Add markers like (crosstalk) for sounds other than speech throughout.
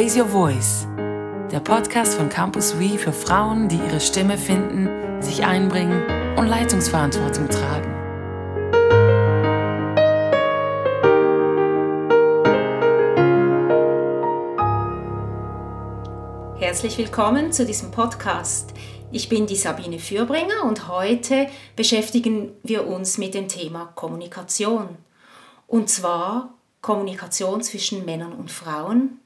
Raise Your Voice, der Podcast von Campus We für Frauen, die ihre Stimme finden, sich einbringen und Leitungsverantwortung tragen. Herzlich willkommen zu diesem Podcast. Ich bin die Sabine Fürbringer und heute beschäftigen wir uns mit dem Thema Kommunikation. Und zwar Kommunikation zwischen Männern und Frauen,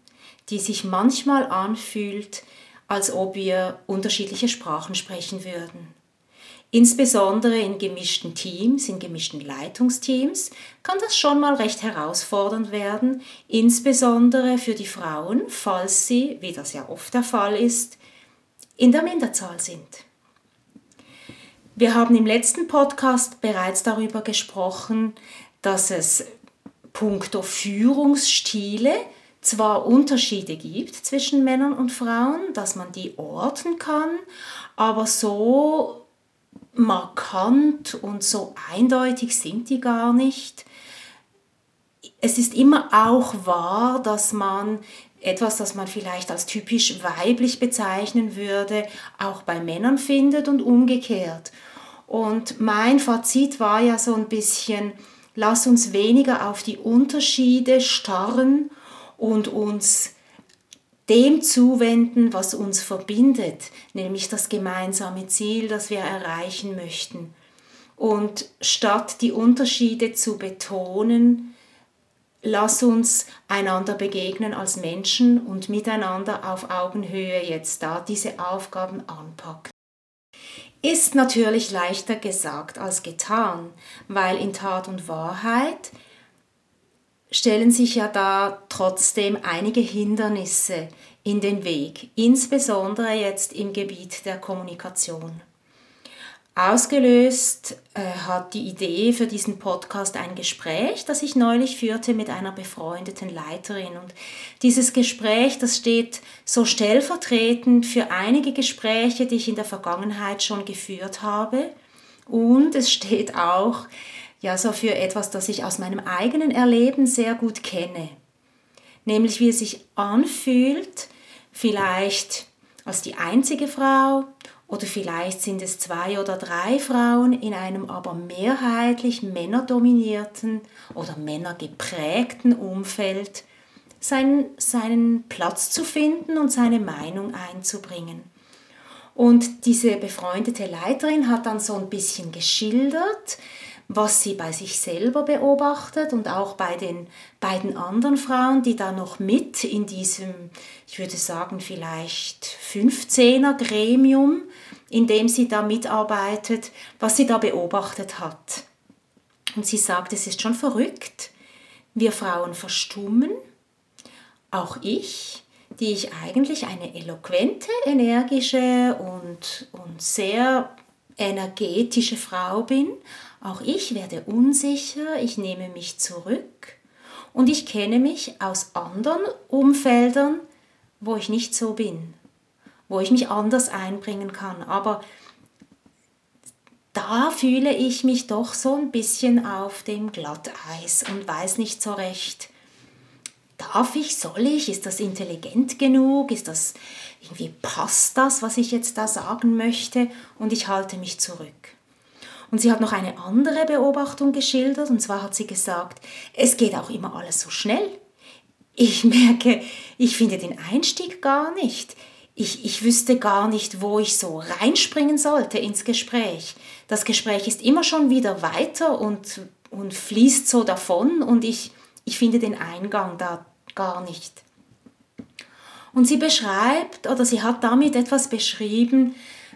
die sich manchmal anfühlt, als ob wir unterschiedliche Sprachen sprechen würden. Insbesondere in gemischten Teams, in gemischten Leitungsteams, kann das schon mal recht herausfordernd werden, insbesondere für die Frauen, falls sie, wie das ja oft der Fall ist, in der Minderzahl sind. Wir haben im letzten Podcast bereits darüber gesprochen, dass es puncto Führungsstile zwar Unterschiede gibt zwischen Männern und Frauen, dass man die orten kann, aber so markant und so eindeutig sind die gar nicht. Es ist immer auch wahr, dass man etwas, das man vielleicht als typisch weiblich bezeichnen würde, auch bei Männern findet und umgekehrt. Und mein Fazit war ja so ein bisschen, lass uns weniger auf die Unterschiede starren und uns dem zuwenden, was uns verbindet, nämlich das gemeinsame Ziel, das wir erreichen möchten. Und statt die Unterschiede zu betonen, lass uns einander begegnen als Menschen und miteinander auf Augenhöhe jetzt da diese Aufgaben anpacken. Ist natürlich leichter gesagt als getan, weil in Tat und Wahrheit stellen sich ja da trotzdem einige Hindernisse in den Weg, insbesondere jetzt im Gebiet der Kommunikation. Ausgelöst äh, hat die Idee für diesen Podcast ein Gespräch, das ich neulich führte mit einer befreundeten Leiterin. Und dieses Gespräch, das steht so stellvertretend für einige Gespräche, die ich in der Vergangenheit schon geführt habe. Und es steht auch ja so für etwas, das ich aus meinem eigenen Erleben sehr gut kenne. Nämlich wie es sich anfühlt, vielleicht als die einzige Frau oder vielleicht sind es zwei oder drei Frauen in einem aber mehrheitlich männerdominierten oder männergeprägten Umfeld seinen, seinen Platz zu finden und seine Meinung einzubringen. Und diese befreundete Leiterin hat dann so ein bisschen geschildert, was sie bei sich selber beobachtet und auch bei den beiden anderen Frauen, die da noch mit in diesem, ich würde sagen, vielleicht 15er Gremium, in dem sie da mitarbeitet, was sie da beobachtet hat. Und sie sagt, es ist schon verrückt. Wir Frauen verstummen, auch ich, die ich eigentlich eine eloquente, energische und, und sehr energetische Frau bin, auch ich werde unsicher, ich nehme mich zurück und ich kenne mich aus anderen Umfeldern, wo ich nicht so bin, wo ich mich anders einbringen kann. Aber da fühle ich mich doch so ein bisschen auf dem Glatteis und weiß nicht so recht, darf ich, soll ich, ist das intelligent genug, ist das irgendwie passt das, was ich jetzt da sagen möchte und ich halte mich zurück. Und sie hat noch eine andere Beobachtung geschildert, und zwar hat sie gesagt, es geht auch immer alles so schnell. Ich (laughs) merke, ich finde den Einstieg gar nicht. Ich, ich wüsste gar nicht, wo ich so reinspringen sollte ins Gespräch. Das Gespräch ist immer schon wieder weiter und, und fließt so davon und ich, ich finde den Eingang da gar nicht. Und sie beschreibt oder sie hat damit etwas beschrieben,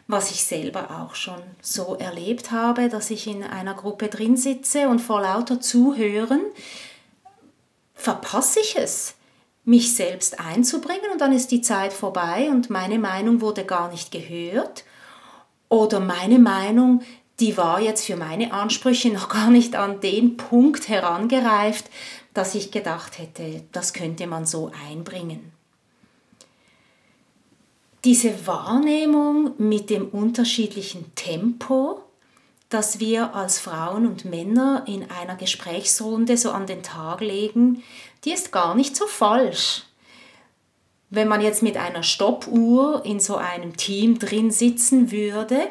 was ich selber auch schon so erlebt habe, dass ich in einer Gruppe drin sitze und vor lauter Zuhören verpasse ich es, mich selbst einzubringen. Und dann ist die Zeit vorbei und meine Meinung wurde gar nicht gehört. Oder meine Meinung, die war jetzt für meine Ansprüche (laughs) noch gar nicht an den Punkt herangereift, dass ich gedacht hätte, das könnte man so einbringen diese Wahrnehmung mit dem unterschiedlichen Tempo, das wir als Frauen und Männer in einer Gesprächsrunde so an den Tag legen, die ist gar nicht so falsch. wenn man jetzt mit einer Stoppuhr in so einem Team drin sitzen würde,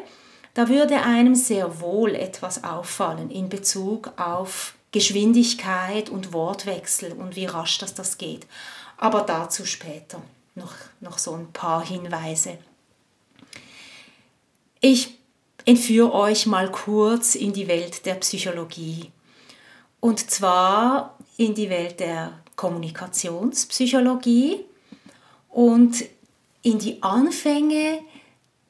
da würde einem sehr wohl etwas auffallen in Bezug auf Geschwindigkeit und Wortwechsel und wie rasch das, das geht. Aber dazu später noch, noch so ein paar Hinweise. Ich entführe euch mal kurz in die Welt der Psychologie. Und zwar in die Welt der Kommunikationspsychologie und in die Anfänge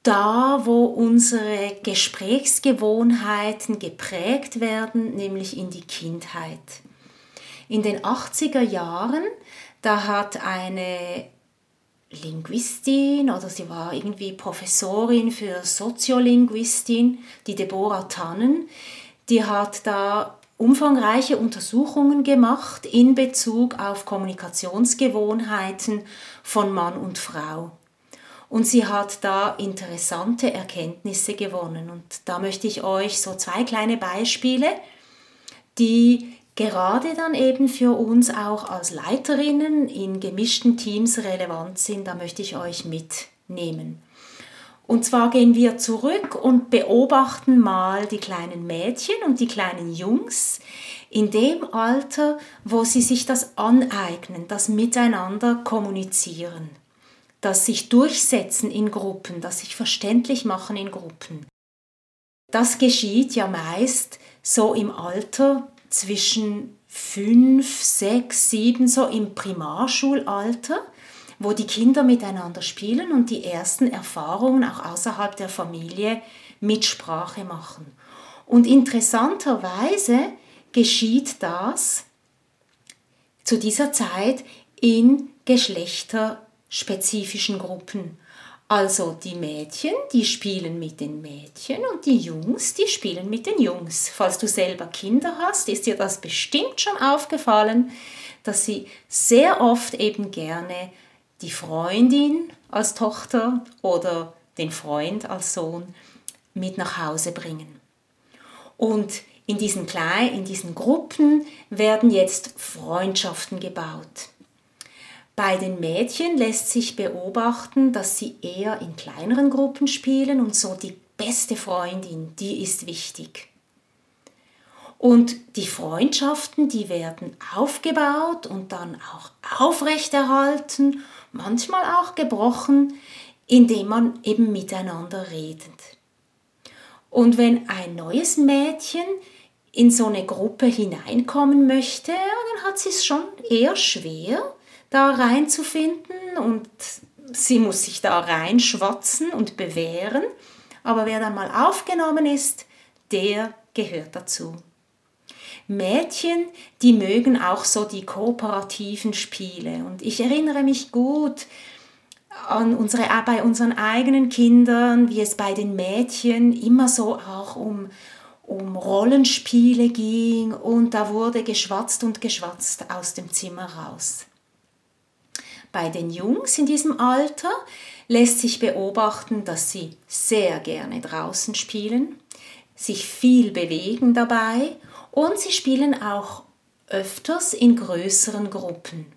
da, wo unsere Gesprächsgewohnheiten geprägt werden, nämlich in die Kindheit. In den 80er Jahren, da hat eine Linguistin oder sie war irgendwie Professorin für Soziolinguistin, die Deborah Tannen, die hat da umfangreiche Untersuchungen gemacht in Bezug auf Kommunikationsgewohnheiten von Mann und Frau. Und sie hat da interessante Erkenntnisse gewonnen. Und da möchte ich euch so zwei kleine Beispiele, die gerade dann eben für uns auch als Leiterinnen in gemischten Teams relevant sind, da möchte ich euch mitnehmen. Und zwar gehen wir zurück und beobachten mal die kleinen Mädchen und die kleinen Jungs in dem Alter, wo sie sich das aneignen, das Miteinander kommunizieren, das sich durchsetzen in Gruppen, das sich verständlich machen in Gruppen. Das geschieht ja meist so im Alter zwischen fünf, sechs, sieben, so im Primarschulalter wo die Kinder miteinander spielen und die ersten Erfahrungen auch außerhalb der Familie mit Sprache machen. Und interessanterweise geschieht das zu dieser Zeit in geschlechterspezifischen Gruppen. Also die Mädchen, die spielen mit den Mädchen und die Jungs, die spielen mit den Jungs. Falls du selber Kinder hast, ist dir das bestimmt schon aufgefallen, dass sie sehr oft eben gerne die Freundin als Tochter oder den Freund als Sohn mit nach Hause bringen. Und in diesen, Klein in diesen Gruppen werden jetzt Freundschaften gebaut. Bei den Mädchen lässt sich beobachten, dass sie eher in kleineren Gruppen spielen und so die beste Freundin, die ist wichtig. Und die Freundschaften, die werden aufgebaut und dann auch aufrechterhalten manchmal auch gebrochen, indem man eben miteinander redet. Und wenn ein neues Mädchen in so eine Gruppe hineinkommen möchte, dann hat sie es schon eher schwer, da reinzufinden und sie muss sich da reinschwatzen und bewähren. Aber wer dann mal aufgenommen ist, der gehört dazu. Mädchen, die mögen auch so die kooperativen Spiele. Und ich erinnere mich gut an unsere, bei unseren eigenen Kindern, wie es bei den Mädchen immer so auch um, um Rollenspiele ging und da wurde geschwatzt und geschwatzt aus dem Zimmer raus. Bei den Jungs in diesem Alter lässt sich beobachten, dass sie sehr gerne draußen spielen, sich viel bewegen dabei und sie spielen auch öfters in größeren Gruppen.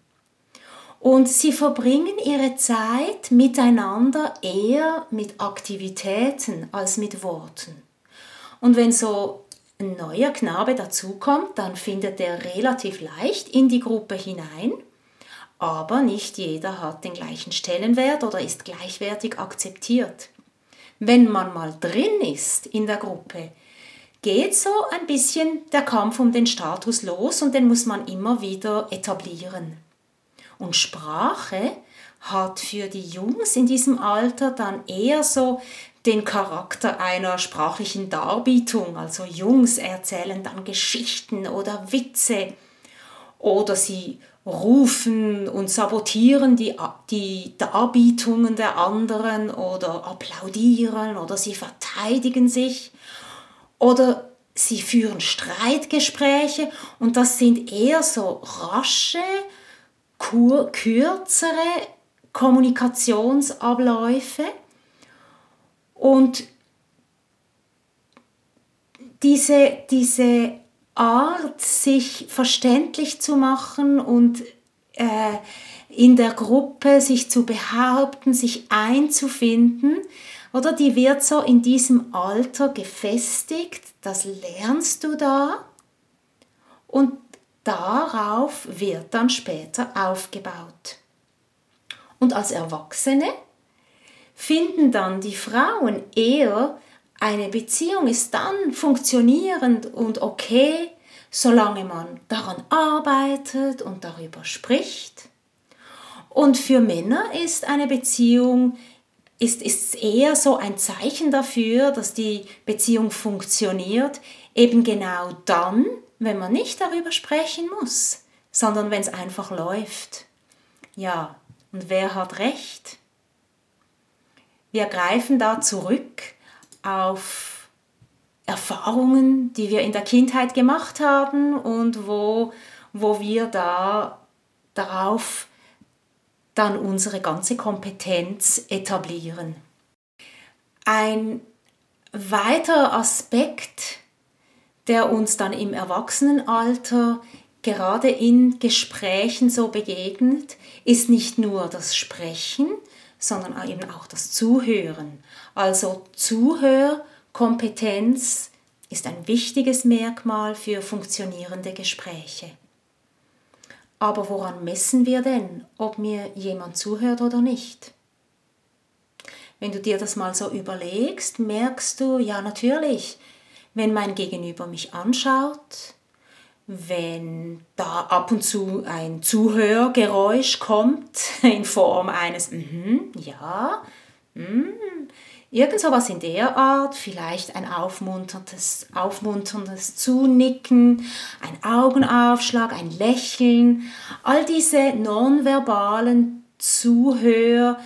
Und sie verbringen ihre Zeit miteinander eher mit Aktivitäten als mit Worten. Und wenn so ein neuer Knabe dazukommt, dann findet er relativ leicht in die Gruppe hinein, aber nicht jeder hat den gleichen Stellenwert oder ist gleichwertig akzeptiert. Wenn man mal drin ist in der Gruppe, geht so ein bisschen der Kampf um den Status los und den muss man immer wieder etablieren. Und Sprache hat für die Jungs in diesem Alter dann eher so den Charakter einer sprachlichen Darbietung. Also Jungs erzählen dann Geschichten oder Witze oder sie rufen und sabotieren die, die Darbietungen der anderen oder applaudieren oder sie verteidigen sich oder sie führen Streitgespräche und das sind eher so rasche, kürzere Kommunikationsabläufe und diese, diese Art, sich verständlich zu machen und äh, in der Gruppe sich zu behaupten, sich einzufinden, oder? Die wird so in diesem Alter gefestigt, das lernst du da. Und darauf wird dann später aufgebaut. Und als Erwachsene finden dann die Frauen eher, eine Beziehung ist dann funktionierend und okay, solange man daran arbeitet und darüber spricht. Und für Männer ist eine Beziehung ist, ist eher so ein Zeichen dafür, dass die Beziehung funktioniert, eben genau dann, wenn man nicht darüber sprechen muss, sondern wenn es einfach läuft. Ja, und wer hat recht? Wir greifen da zurück auf Erfahrungen, die wir in der Kindheit gemacht haben und wo, wo wir da darauf dann unsere ganze Kompetenz etablieren. Ein weiterer Aspekt, der uns dann im Erwachsenenalter gerade in Gesprächen so begegnet, ist nicht nur das Sprechen, sondern eben auch das Zuhören. Also Zuhörkompetenz ist ein wichtiges Merkmal für funktionierende Gespräche. Aber woran messen wir denn, ob mir jemand zuhört oder nicht? Wenn du dir das mal so überlegst, merkst du, ja natürlich, wenn mein Gegenüber mich anschaut, wenn da ab und zu ein Zuhörgeräusch kommt (laughs) in Form eines mm, ja, mm, Irgend sowas in der Art, vielleicht ein aufmunterndes, aufmunterndes Zunicken, ein Augenaufschlag, ein Lächeln, all diese nonverbalen Zuhör,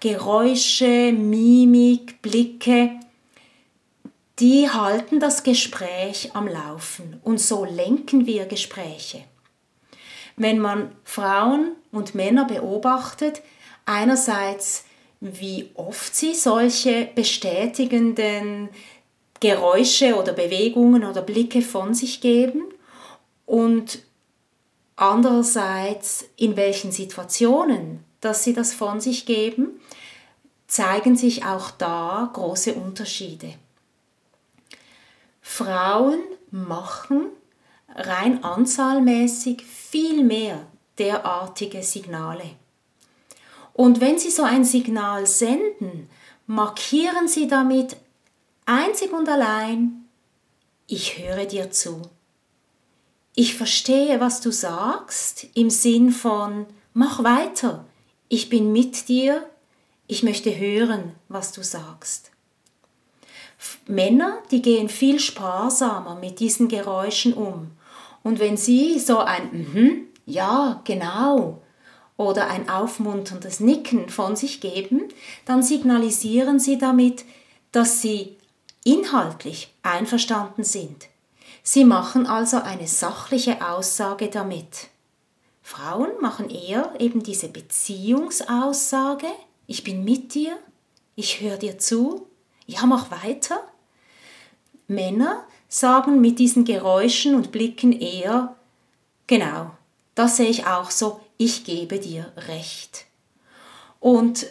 Geräusche, Mimik, Blicke, die halten das Gespräch am Laufen und so lenken wir Gespräche. Wenn man Frauen und Männer beobachtet, einerseits wie oft sie solche bestätigenden Geräusche oder Bewegungen oder Blicke von sich geben und andererseits in welchen Situationen, dass sie das von sich geben, zeigen sich auch da große Unterschiede. Frauen machen rein anzahlmäßig viel mehr derartige Signale. Und wenn Sie so ein Signal senden, markieren Sie damit einzig und allein, ich höre dir zu. Ich verstehe, was du sagst, im Sinn von, mach weiter, ich bin mit dir, ich möchte hören, was du sagst. Männer, die gehen viel sparsamer mit diesen Geräuschen um. Und wenn sie so ein, -hmm, ja, genau, oder ein aufmunterndes Nicken von sich geben, dann signalisieren sie damit, dass sie inhaltlich einverstanden sind. Sie machen also eine sachliche Aussage damit. Frauen machen eher eben diese Beziehungsaussage, ich bin mit dir, ich höre dir zu, ja, mach weiter. Männer sagen mit diesen Geräuschen und Blicken eher, genau, das sehe ich auch so, ich gebe dir recht. Und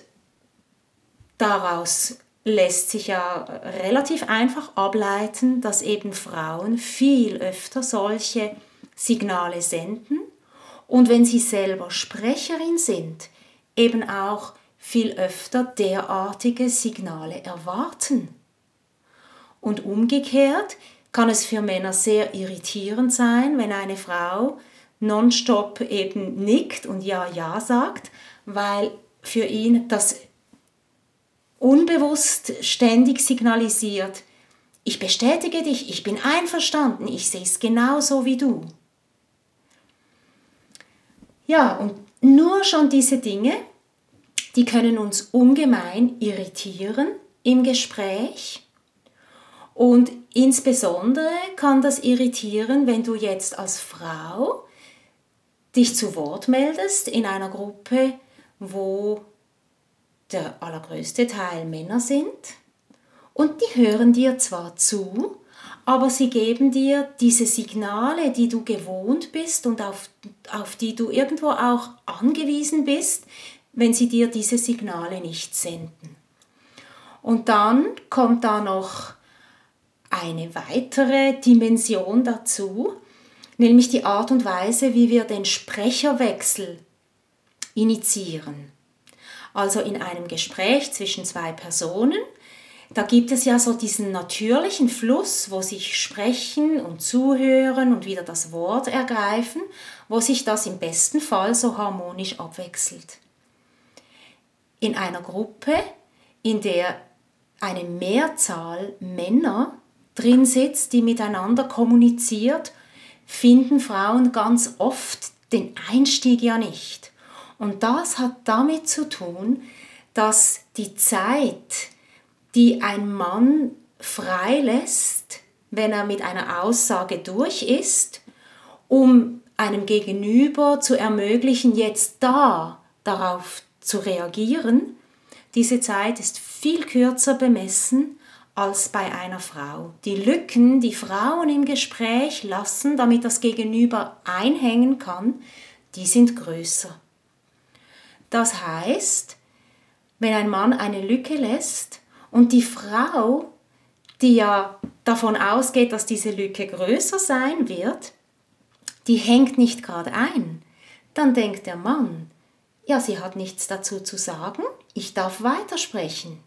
daraus lässt sich ja relativ einfach ableiten, dass eben Frauen viel öfter solche Signale senden und wenn sie selber Sprecherin sind, eben auch viel öfter derartige Signale erwarten. Und umgekehrt kann es für Männer sehr irritierend sein, wenn eine Frau nonstop eben nickt und ja, ja sagt, weil für ihn das unbewusst ständig signalisiert, ich bestätige dich, ich bin einverstanden, ich sehe es genauso wie du. Ja, und nur schon diese Dinge, die können uns ungemein irritieren im Gespräch. Und insbesondere kann das irritieren, wenn du jetzt als Frau dich zu Wort meldest in einer Gruppe, wo der allergrößte Teil Männer sind und die hören dir zwar zu, aber sie geben dir diese Signale, die du gewohnt bist und auf, auf die du irgendwo auch angewiesen bist, wenn sie dir diese Signale nicht senden. Und dann kommt da noch eine weitere Dimension dazu, nämlich die Art und Weise, wie wir den Sprecherwechsel initiieren. Also in einem Gespräch zwischen zwei Personen, da gibt es ja so diesen natürlichen Fluss, wo sich sprechen und zuhören und wieder das Wort ergreifen, wo sich das im besten Fall so harmonisch abwechselt. In einer Gruppe, in der eine Mehrzahl Männer drin sitzt, die miteinander kommuniziert, finden Frauen ganz oft den Einstieg ja nicht. Und das hat damit zu tun, dass die Zeit, die ein Mann freilässt, wenn er mit einer Aussage durch ist, um einem Gegenüber zu ermöglichen, jetzt da darauf zu reagieren, diese Zeit ist viel kürzer bemessen als bei einer Frau. Die Lücken, die Frauen im Gespräch lassen, damit das Gegenüber einhängen kann, die sind größer. Das heißt, wenn ein Mann eine Lücke lässt und die Frau, die ja davon ausgeht, dass diese Lücke größer sein wird, die hängt nicht gerade ein, dann denkt der Mann, ja, sie hat nichts dazu zu sagen, ich darf weitersprechen.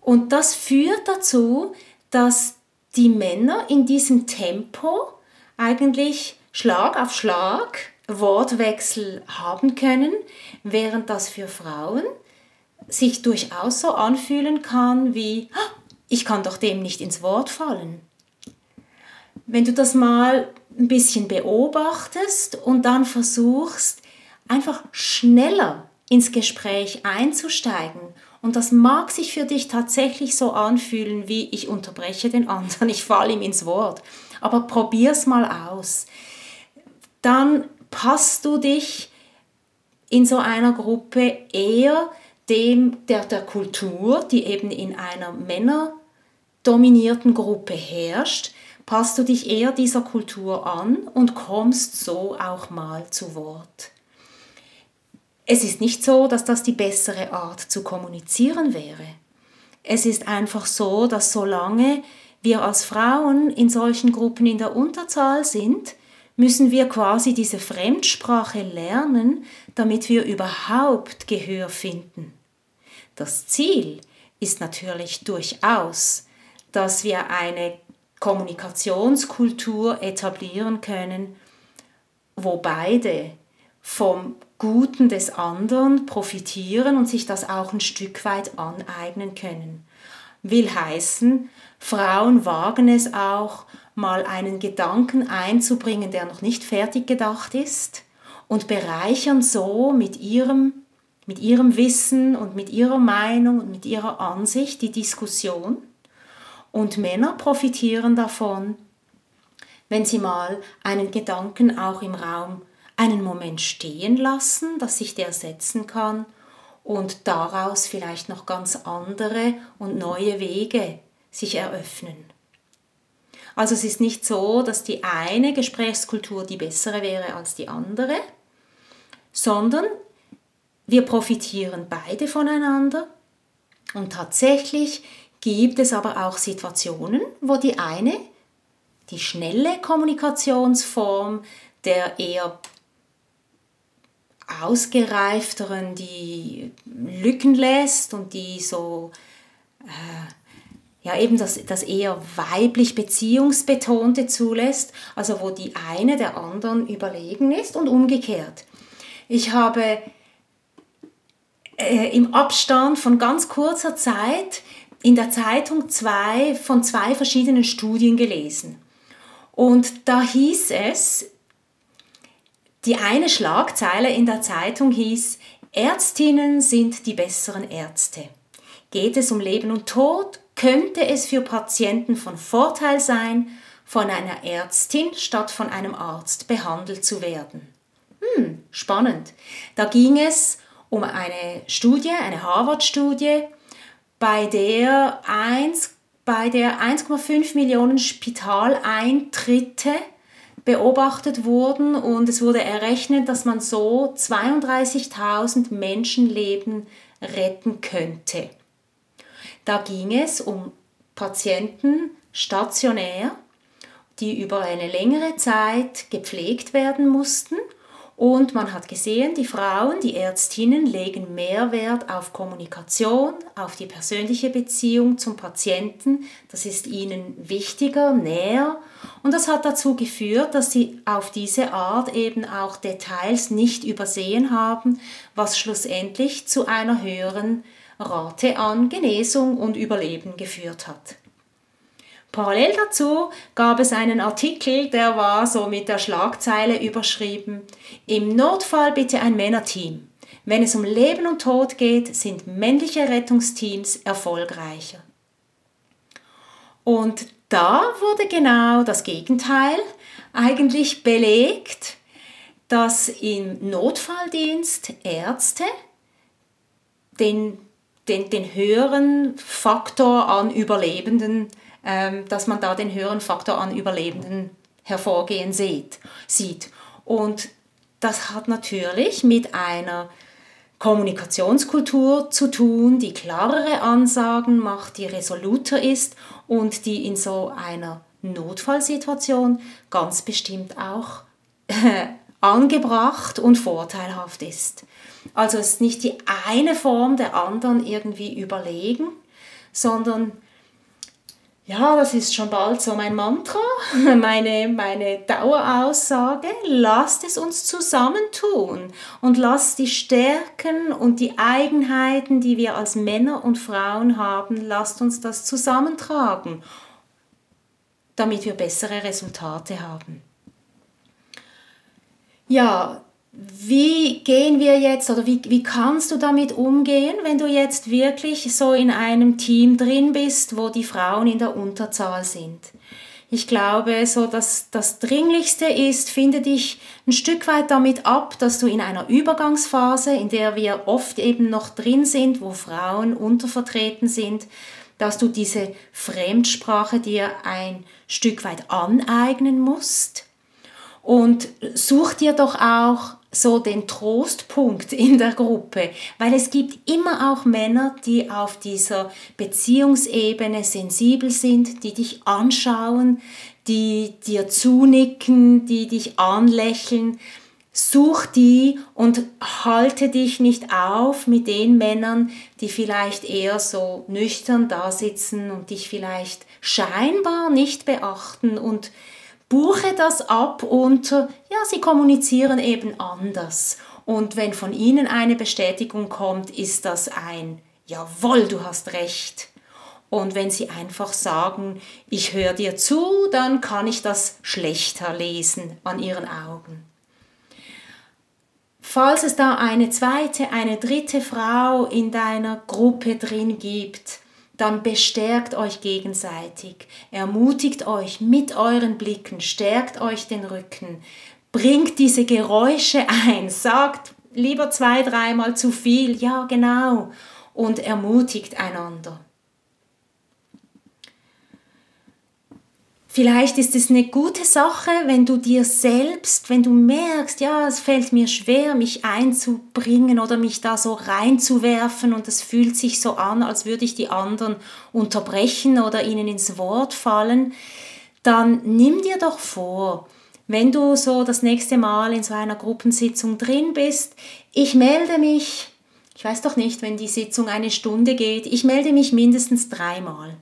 Und das führt dazu, dass die Männer in diesem Tempo eigentlich Schlag auf Schlag Wortwechsel haben können, während das für Frauen sich durchaus so anfühlen kann wie, ich kann doch dem nicht ins Wort fallen. Wenn du das mal ein bisschen beobachtest und dann versuchst, einfach schneller ins Gespräch einzusteigen. Und das mag sich für dich tatsächlich so anfühlen, wie ich unterbreche den anderen, (laughs) ich falle ihm ins Wort. Aber probier's mal aus. Dann passt du dich in so einer Gruppe eher dem der, der Kultur, die eben in einer männerdominierten Gruppe herrscht, passt du dich eher dieser Kultur an und kommst so auch mal zu Wort. Es ist nicht so, dass das die bessere Art zu kommunizieren wäre. Es ist einfach so, dass solange wir als Frauen in solchen Gruppen in der Unterzahl sind, müssen wir quasi diese Fremdsprache lernen, damit wir überhaupt Gehör finden. Das Ziel ist natürlich durchaus, dass wir eine Kommunikationskultur etablieren können, wo beide vom Guten des anderen profitieren und sich das auch ein Stück weit aneignen können. Will heißen, Frauen wagen es auch, mal einen Gedanken einzubringen, der noch nicht fertig gedacht ist und bereichern so mit ihrem, mit ihrem Wissen und mit ihrer Meinung und mit ihrer Ansicht die Diskussion. Und Männer profitieren davon, wenn sie mal einen Gedanken auch im Raum einen Moment stehen lassen, dass sich der setzen kann und daraus vielleicht noch ganz andere und neue Wege sich eröffnen. Also es ist nicht so, dass die eine Gesprächskultur die bessere wäre als die andere, sondern wir profitieren beide voneinander und tatsächlich gibt es aber auch Situationen, wo die eine, die schnelle Kommunikationsform, der eher ausgereifteren, die Lücken lässt und die so, äh, ja eben das, das eher weiblich beziehungsbetonte zulässt, also wo die eine der anderen überlegen ist und umgekehrt. Ich habe äh, im Abstand von ganz kurzer Zeit in der Zeitung zwei von zwei verschiedenen Studien gelesen. Und da hieß es, die eine Schlagzeile in der Zeitung hieß, Ärztinnen sind die besseren Ärzte. Geht es um Leben und Tod, könnte es für Patienten von Vorteil sein, von einer Ärztin statt von einem Arzt behandelt zu werden. Hm, spannend. Da ging es um eine Studie, eine Harvard-Studie, bei der bei der 1,5 Millionen Spitaleintritte beobachtet wurden und es wurde errechnet, dass man so 32.000 Menschenleben retten könnte. Da ging es um Patienten stationär, die über eine längere Zeit gepflegt werden mussten und man hat gesehen, die Frauen, die Ärztinnen legen mehr Wert auf Kommunikation, auf die persönliche Beziehung zum Patienten. Das ist ihnen wichtiger, näher. Und das hat dazu geführt, dass sie auf diese Art eben auch Details nicht übersehen haben, was schlussendlich zu einer höheren Rate an Genesung und Überleben geführt hat. Parallel dazu gab es einen Artikel, der war so mit der Schlagzeile überschrieben, im Notfall bitte ein Männerteam. Wenn es um Leben und Tod geht, sind männliche Rettungsteams erfolgreicher. Und da wurde genau das Gegenteil eigentlich belegt, dass im Notfalldienst Ärzte den, den, den höheren Faktor an Überlebenden dass man da den höheren Faktor an Überlebenden hervorgehen sieht. sieht. Und das hat natürlich mit einer Kommunikationskultur zu tun, die klarere Ansagen macht, die resoluter ist und die in so einer Notfallsituation ganz bestimmt auch äh, angebracht und vorteilhaft ist. Also es ist nicht die eine Form der anderen irgendwie überlegen, sondern ja, das ist schon bald so mein Mantra, (laughs) meine, meine Daueraussage. Lasst es uns zusammentun und lasst die Stärken und die Eigenheiten, die wir als Männer und Frauen haben, lasst uns das zusammentragen, damit wir bessere Resultate haben. Ja, wie gehen wir jetzt oder wie, wie kannst du damit umgehen, wenn du jetzt wirklich so in einem Team drin bist, wo die Frauen in der Unterzahl sind? Ich glaube, so dass das Dringlichste ist, finde dich ein Stück weit damit ab, dass du in einer Übergangsphase, in der wir oft eben noch drin sind, wo Frauen untervertreten sind, dass du diese Fremdsprache dir ein Stück weit aneignen musst. Und such dir doch auch so den Trostpunkt in der Gruppe, weil es gibt immer auch Männer, die auf dieser Beziehungsebene sensibel sind, die dich anschauen, die dir zunicken, die dich anlächeln. Such die und halte dich nicht auf mit den Männern, die vielleicht eher so nüchtern da sitzen und dich vielleicht scheinbar nicht beachten und buche das ab unter, ja, sie kommunizieren eben anders. Und wenn von ihnen eine Bestätigung kommt, ist das ein, jawohl, du hast recht. Und wenn sie einfach sagen, ich höre dir zu, dann kann ich das schlechter lesen an ihren Augen. Falls es da eine zweite, eine dritte Frau in deiner Gruppe drin gibt, dann bestärkt euch gegenseitig, ermutigt euch mit euren Blicken, stärkt euch den Rücken, bringt diese Geräusche ein, sagt lieber zwei, dreimal zu viel, ja genau, und ermutigt einander. Vielleicht ist es eine gute Sache, wenn du dir selbst, wenn du merkst, ja, es fällt mir schwer, mich einzubringen oder mich da so reinzuwerfen und es fühlt sich so an, als würde ich die anderen unterbrechen oder ihnen ins Wort fallen, dann nimm dir doch vor, wenn du so das nächste Mal in so einer Gruppensitzung drin bist, ich melde mich, ich weiß doch nicht, wenn die Sitzung eine Stunde geht, ich melde mich mindestens dreimal.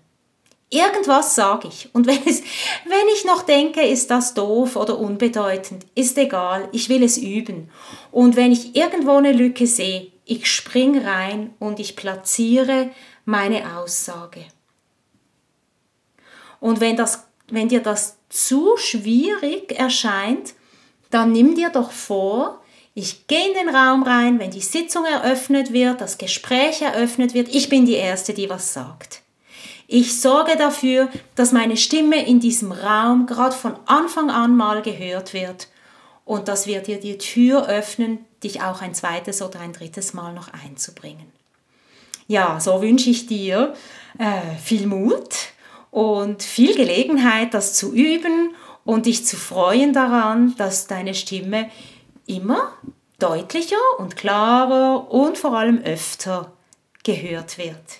Irgendwas sage ich. Und wenn, es, wenn ich noch denke, ist das doof oder unbedeutend, ist egal, ich will es üben. Und wenn ich irgendwo eine Lücke sehe, ich spring rein und ich platziere meine Aussage. Und wenn, das, wenn dir das zu schwierig erscheint, dann nimm dir doch vor, ich gehe in den Raum rein, wenn die Sitzung eröffnet wird, das Gespräch eröffnet wird, ich bin die Erste, die was sagt. Ich sorge dafür, dass meine Stimme in diesem Raum gerade von Anfang an mal gehört wird und dass wir dir die Tür öffnen, dich auch ein zweites oder ein drittes Mal noch einzubringen. Ja, so wünsche ich dir äh, viel Mut und viel Gelegenheit, das zu üben und dich zu freuen daran, dass deine Stimme immer deutlicher und klarer und vor allem öfter gehört wird.